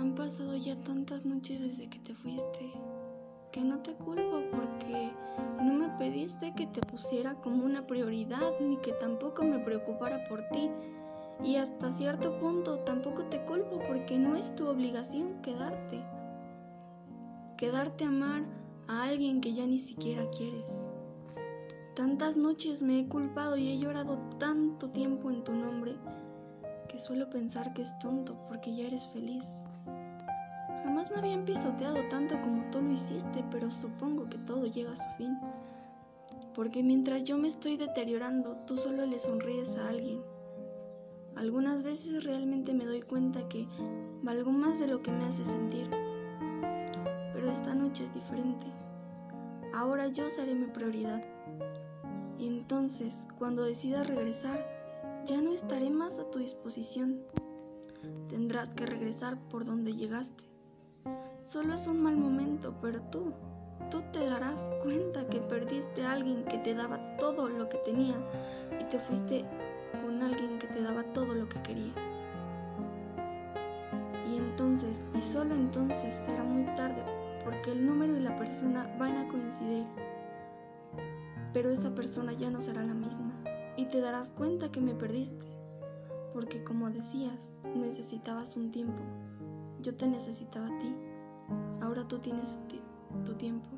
Han pasado ya tantas noches desde que te fuiste, que no te culpo porque no me pediste que te pusiera como una prioridad ni que tampoco me preocupara por ti. Y hasta cierto punto tampoco te culpo porque no es tu obligación quedarte. Quedarte a amar a alguien que ya ni siquiera quieres. Tantas noches me he culpado y he llorado tanto tiempo en tu nombre que suelo pensar que es tonto porque ya eres feliz. Jamás me habían pisoteado tanto como tú lo hiciste, pero supongo que todo llega a su fin. Porque mientras yo me estoy deteriorando, tú solo le sonríes a alguien. Algunas veces realmente me doy cuenta que valgo más de lo que me hace sentir. Pero esta noche es diferente. Ahora yo seré mi prioridad. Y entonces, cuando decidas regresar, ya no estaré más a tu disposición. Tendrás que regresar por donde llegaste. Solo es un mal momento, pero tú, tú te darás cuenta que perdiste a alguien que te daba todo lo que tenía y te fuiste con alguien que te daba todo lo que quería. Y entonces, y solo entonces, será muy tarde, porque el número y la persona van a coincidir. Pero esa persona ya no será la misma, y te darás cuenta que me perdiste, porque como decías, necesitabas un tiempo. Yo te necesitaba a ti. Ahora tú tienes tu tiempo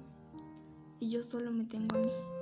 y yo solo me tengo a mí.